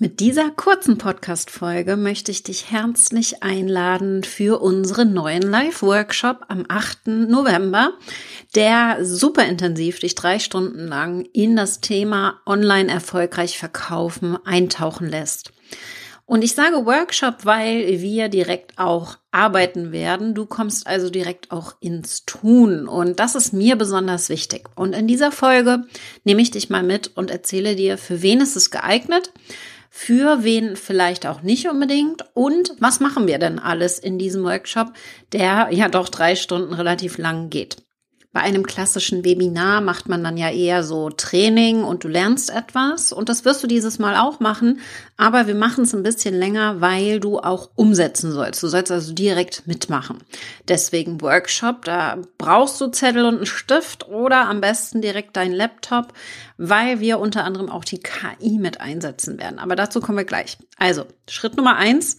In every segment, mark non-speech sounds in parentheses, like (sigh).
Mit dieser kurzen Podcast-Folge möchte ich dich herzlich einladen für unseren neuen Live-Workshop am 8. November, der super intensiv dich drei Stunden lang in das Thema online erfolgreich verkaufen eintauchen lässt. Und ich sage Workshop, weil wir direkt auch arbeiten werden. Du kommst also direkt auch ins Tun. Und das ist mir besonders wichtig. Und in dieser Folge nehme ich dich mal mit und erzähle dir, für wen ist es geeignet für wen vielleicht auch nicht unbedingt und was machen wir denn alles in diesem Workshop, der ja doch drei Stunden relativ lang geht. Bei einem klassischen Webinar macht man dann ja eher so Training und du lernst etwas und das wirst du dieses Mal auch machen, aber wir machen es ein bisschen länger, weil du auch umsetzen sollst. Du sollst also direkt mitmachen. Deswegen Workshop, da brauchst du Zettel und einen Stift oder am besten direkt deinen Laptop, weil wir unter anderem auch die KI mit einsetzen werden. Aber dazu kommen wir gleich. Also, Schritt Nummer eins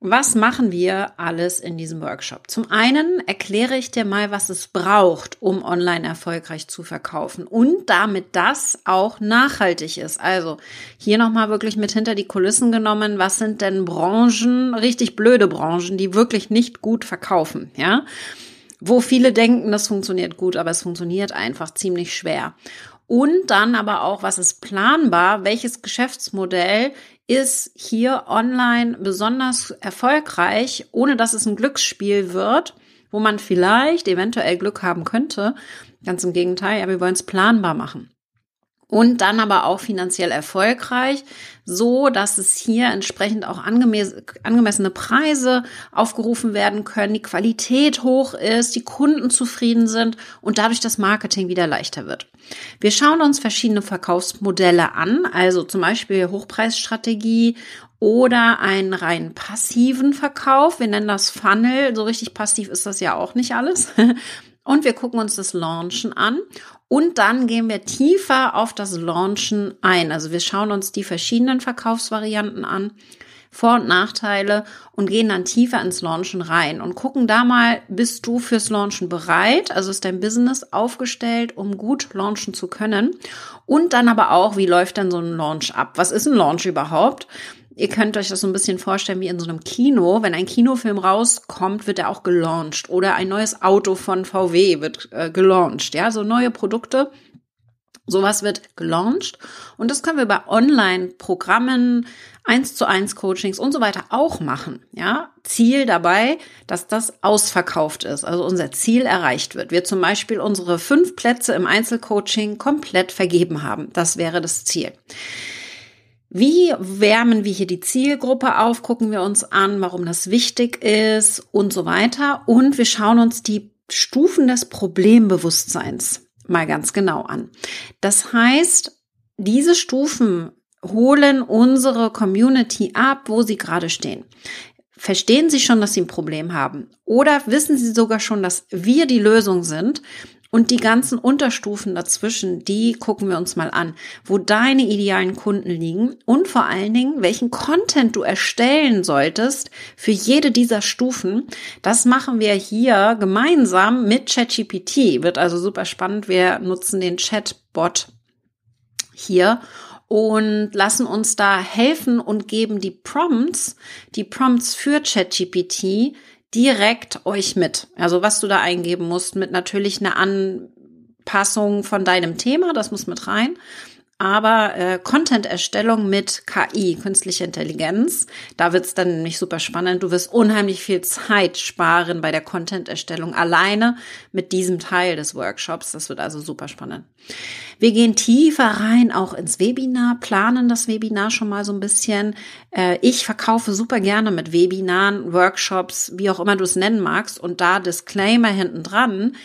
was machen wir alles in diesem Workshop? Zum einen erkläre ich dir mal, was es braucht, um online erfolgreich zu verkaufen und damit das auch nachhaltig ist. Also hier nochmal wirklich mit hinter die Kulissen genommen. Was sind denn Branchen, richtig blöde Branchen, die wirklich nicht gut verkaufen? Ja, wo viele denken, das funktioniert gut, aber es funktioniert einfach ziemlich schwer. Und dann aber auch, was ist planbar? Welches Geschäftsmodell ist hier online besonders erfolgreich, ohne dass es ein Glücksspiel wird, wo man vielleicht eventuell Glück haben könnte. Ganz im Gegenteil, ja, wir wollen es planbar machen und dann aber auch finanziell erfolgreich, so dass es hier entsprechend auch angemessene Preise aufgerufen werden können, die Qualität hoch ist, die Kunden zufrieden sind und dadurch das Marketing wieder leichter wird. Wir schauen uns verschiedene Verkaufsmodelle an, also zum Beispiel Hochpreisstrategie oder einen rein passiven Verkauf. Wir nennen das Funnel. So richtig passiv ist das ja auch nicht alles. Und wir gucken uns das Launchen an und dann gehen wir tiefer auf das Launchen ein. Also wir schauen uns die verschiedenen Verkaufsvarianten an, Vor- und Nachteile und gehen dann tiefer ins Launchen rein und gucken da mal, bist du fürs Launchen bereit? Also ist dein Business aufgestellt, um gut launchen zu können? Und dann aber auch, wie läuft denn so ein Launch ab? Was ist ein Launch überhaupt? Ihr könnt euch das so ein bisschen vorstellen wie in so einem Kino. Wenn ein Kinofilm rauskommt, wird er auch gelauncht. Oder ein neues Auto von VW wird äh, gelauncht. Ja, so neue Produkte. Sowas wird gelauncht. Und das können wir bei Online-Programmen, eins zu eins Coachings und so weiter auch machen. Ja, Ziel dabei, dass das ausverkauft ist. Also unser Ziel erreicht wird. Wir zum Beispiel unsere fünf Plätze im Einzelcoaching komplett vergeben haben. Das wäre das Ziel. Wie wärmen wir hier die Zielgruppe auf? Gucken wir uns an, warum das wichtig ist und so weiter. Und wir schauen uns die Stufen des Problembewusstseins mal ganz genau an. Das heißt, diese Stufen holen unsere Community ab, wo sie gerade stehen. Verstehen Sie schon, dass Sie ein Problem haben? Oder wissen Sie sogar schon, dass wir die Lösung sind? Und die ganzen Unterstufen dazwischen, die gucken wir uns mal an, wo deine idealen Kunden liegen und vor allen Dingen, welchen Content du erstellen solltest für jede dieser Stufen. Das machen wir hier gemeinsam mit ChatGPT. Wird also super spannend. Wir nutzen den Chatbot hier und lassen uns da helfen und geben die Prompts, die Prompts für ChatGPT direkt euch mit. Also was du da eingeben musst, mit natürlich einer Anpassung von deinem Thema, das muss mit rein aber äh, Content-Erstellung mit KI, künstliche Intelligenz, da wird's dann nämlich super spannend. Du wirst unheimlich viel Zeit sparen bei der Content-Erstellung alleine mit diesem Teil des Workshops. Das wird also super spannend. Wir gehen tiefer rein, auch ins Webinar, planen das Webinar schon mal so ein bisschen. Äh, ich verkaufe super gerne mit Webinaren, Workshops, wie auch immer du es nennen magst. Und da Disclaimer hinten dran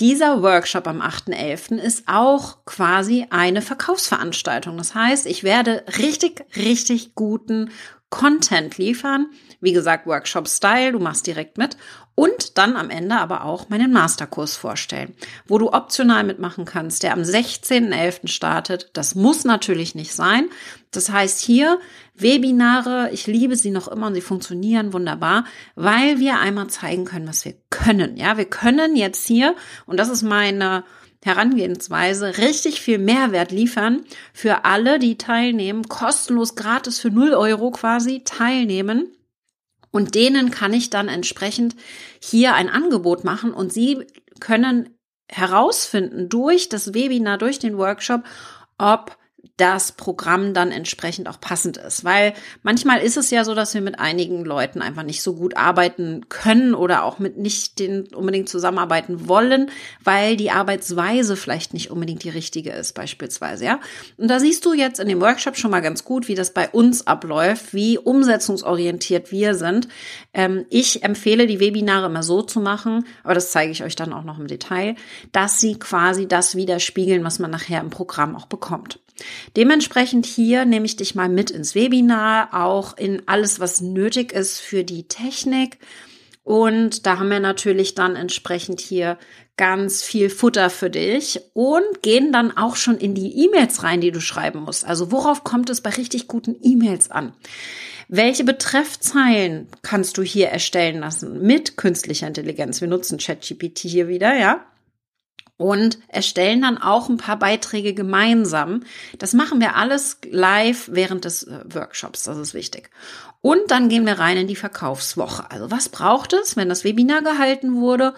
dieser Workshop am 8.11. ist auch quasi eine Verkaufsveranstaltung. Das heißt, ich werde richtig, richtig guten Content liefern. Wie gesagt, Workshop-Style, du machst direkt mit. Und dann am Ende aber auch meinen Masterkurs vorstellen, wo du optional mitmachen kannst, der am 16.11. startet. Das muss natürlich nicht sein. Das heißt hier Webinare, ich liebe sie noch immer und sie funktionieren wunderbar, weil wir einmal zeigen können, was wir können. Ja, wir können jetzt hier, und das ist meine Herangehensweise richtig viel Mehrwert liefern für alle, die teilnehmen, kostenlos, gratis für 0 Euro quasi teilnehmen. Und denen kann ich dann entsprechend hier ein Angebot machen und sie können herausfinden durch das Webinar, durch den Workshop, ob das Programm dann entsprechend auch passend ist. Weil manchmal ist es ja so, dass wir mit einigen Leuten einfach nicht so gut arbeiten können oder auch mit nicht den unbedingt zusammenarbeiten wollen, weil die Arbeitsweise vielleicht nicht unbedingt die richtige ist, beispielsweise, ja. Und da siehst du jetzt in dem Workshop schon mal ganz gut, wie das bei uns abläuft, wie umsetzungsorientiert wir sind. Ähm, ich empfehle, die Webinare immer so zu machen, aber das zeige ich euch dann auch noch im Detail, dass sie quasi das widerspiegeln, was man nachher im Programm auch bekommt. Dementsprechend hier nehme ich dich mal mit ins Webinar, auch in alles, was nötig ist für die Technik. Und da haben wir natürlich dann entsprechend hier ganz viel Futter für dich und gehen dann auch schon in die E-Mails rein, die du schreiben musst. Also worauf kommt es bei richtig guten E-Mails an? Welche Betreffzeilen kannst du hier erstellen lassen mit künstlicher Intelligenz? Wir nutzen ChatGPT hier wieder, ja? Und erstellen dann auch ein paar Beiträge gemeinsam. Das machen wir alles live während des äh, Workshops, das ist wichtig. Und dann gehen wir rein in die Verkaufswoche. Also was braucht es, wenn das Webinar gehalten wurde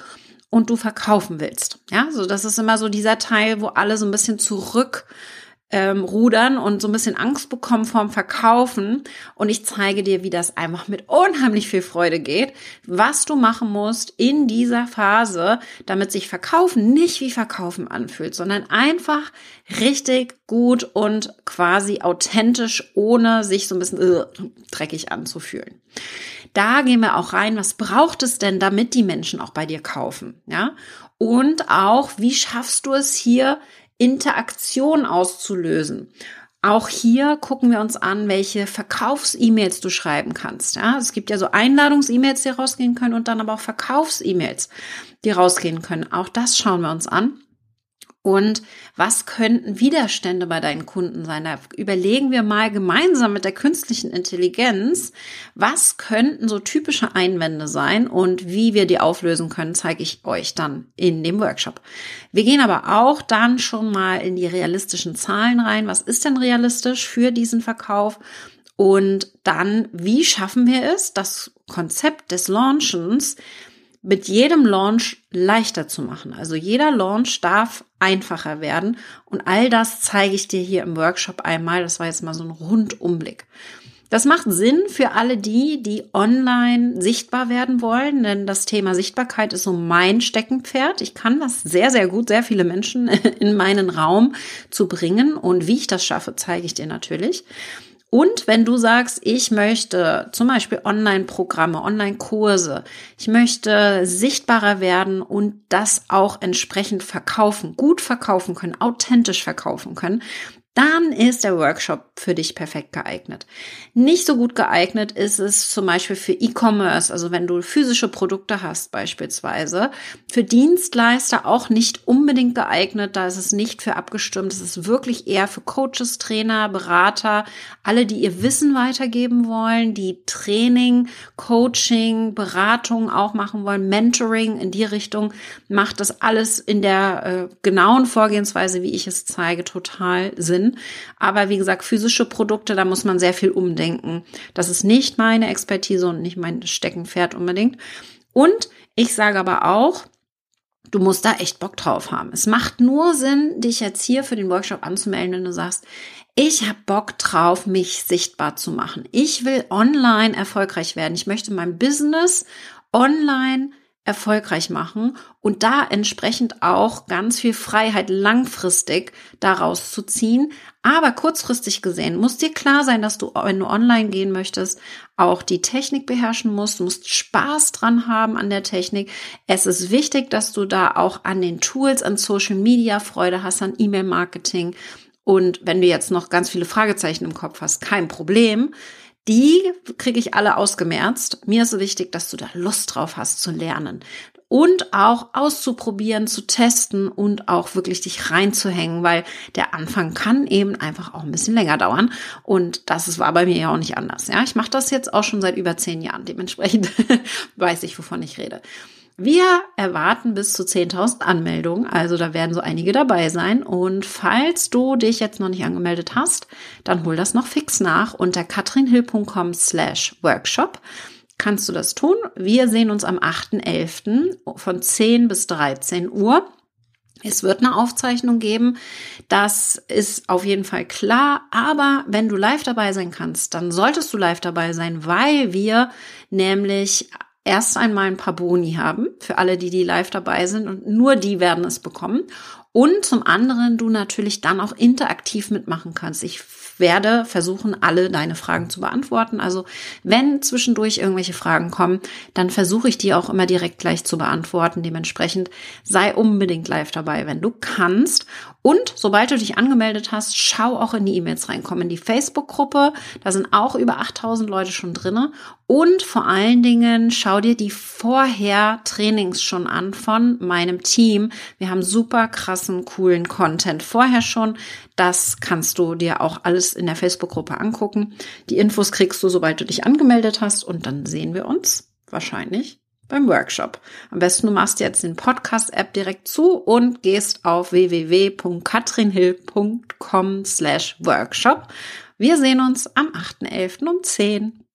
und du verkaufen willst? Ja, so das ist immer so dieser Teil, wo alle so ein bisschen zurück ähm, rudern und so ein bisschen Angst bekommen vorm Verkaufen. Und ich zeige dir, wie das einfach mit unheimlich viel Freude geht, was du machen musst in dieser Phase, damit sich Verkaufen nicht wie Verkaufen anfühlt, sondern einfach richtig gut und quasi authentisch, ohne sich so ein bisschen äh, dreckig anzufühlen. Da gehen wir auch rein, was braucht es denn, damit die Menschen auch bei dir kaufen, ja? Und auch, wie schaffst du es hier Interaktion auszulösen. Auch hier gucken wir uns an, welche Verkaufs-E-Mails du schreiben kannst. Ja, es gibt ja so Einladungs-E-Mails, die rausgehen können und dann aber auch Verkaufs-E-Mails, die rausgehen können. Auch das schauen wir uns an. Und was könnten Widerstände bei deinen Kunden sein? Da überlegen wir mal gemeinsam mit der künstlichen Intelligenz, was könnten so typische Einwände sein und wie wir die auflösen können, zeige ich euch dann in dem Workshop. Wir gehen aber auch dann schon mal in die realistischen Zahlen rein. Was ist denn realistisch für diesen Verkauf? Und dann, wie schaffen wir es, das Konzept des Launchens mit jedem Launch leichter zu machen. Also jeder Launch darf einfacher werden und all das zeige ich dir hier im Workshop einmal. Das war jetzt mal so ein Rundumblick. Das macht Sinn für alle die, die online sichtbar werden wollen, denn das Thema Sichtbarkeit ist so mein Steckenpferd. Ich kann das sehr, sehr gut, sehr viele Menschen (laughs) in meinen Raum zu bringen und wie ich das schaffe, zeige ich dir natürlich. Und wenn du sagst, ich möchte zum Beispiel Online-Programme, Online-Kurse, ich möchte sichtbarer werden und das auch entsprechend verkaufen, gut verkaufen können, authentisch verkaufen können, dann ist der Workshop für dich perfekt geeignet. Nicht so gut geeignet ist es zum Beispiel für E-Commerce, also wenn du physische Produkte hast beispielsweise. Für Dienstleister auch nicht unbedingt geeignet, da ist es nicht für abgestimmt. Es ist wirklich eher für Coaches, Trainer, Berater, alle, die ihr Wissen weitergeben wollen, die Training, Coaching, Beratung auch machen wollen, Mentoring in die Richtung, macht das alles in der äh, genauen Vorgehensweise, wie ich es zeige, total Sinn. Aber wie gesagt, physische Produkte, da muss man sehr viel umdenken. Das ist nicht meine Expertise und nicht mein Steckenpferd unbedingt. Und ich sage aber auch, Du musst da echt Bock drauf haben. Es macht nur Sinn, dich jetzt hier für den Workshop anzumelden, wenn du sagst, ich habe Bock drauf, mich sichtbar zu machen. Ich will online erfolgreich werden. Ich möchte mein Business online erfolgreich machen und da entsprechend auch ganz viel Freiheit langfristig daraus zu ziehen. Aber kurzfristig gesehen muss dir klar sein, dass du, wenn du online gehen möchtest, auch die Technik beherrschen musst. Du musst Spaß dran haben an der Technik. Es ist wichtig, dass du da auch an den Tools, an Social Media Freude hast, an E-Mail-Marketing. Und wenn du jetzt noch ganz viele Fragezeichen im Kopf hast, kein Problem die kriege ich alle ausgemerzt. Mir ist wichtig, dass du da Lust drauf hast zu lernen und auch auszuprobieren, zu testen und auch wirklich dich reinzuhängen, weil der Anfang kann eben einfach auch ein bisschen länger dauern und das war bei mir ja auch nicht anders. Ja, ich mache das jetzt auch schon seit über zehn Jahren, dementsprechend (laughs) weiß ich, wovon ich rede. Wir erwarten bis zu 10.000 Anmeldungen, also da werden so einige dabei sein. Und falls du dich jetzt noch nicht angemeldet hast, dann hol das noch fix nach unter katrinhill.com slash workshop kannst du das tun. Wir sehen uns am 8.11. von 10 bis 13 Uhr. Es wird eine Aufzeichnung geben. Das ist auf jeden Fall klar. Aber wenn du live dabei sein kannst, dann solltest du live dabei sein, weil wir nämlich erst einmal ein paar Boni haben für alle, die die live dabei sind und nur die werden es bekommen. Und zum anderen du natürlich dann auch interaktiv mitmachen kannst. Ich werde versuchen, alle deine Fragen zu beantworten. Also wenn zwischendurch irgendwelche Fragen kommen, dann versuche ich die auch immer direkt gleich zu beantworten. Dementsprechend sei unbedingt live dabei, wenn du kannst. Und sobald du dich angemeldet hast, schau auch in die E-Mails rein, komm in die Facebook-Gruppe. Da sind auch über 8000 Leute schon drinne. Und vor allen Dingen schau dir die vorher Trainings schon an von meinem Team. Wir haben super krassen, coolen Content vorher schon. Das kannst du dir auch alles in der Facebook-Gruppe angucken. Die Infos kriegst du, sobald du dich angemeldet hast. Und dann sehen wir uns wahrscheinlich beim Workshop. Am besten du machst jetzt den Podcast-App direkt zu und gehst auf www.katrinhill.com slash workshop. Wir sehen uns am 8.11. um 10.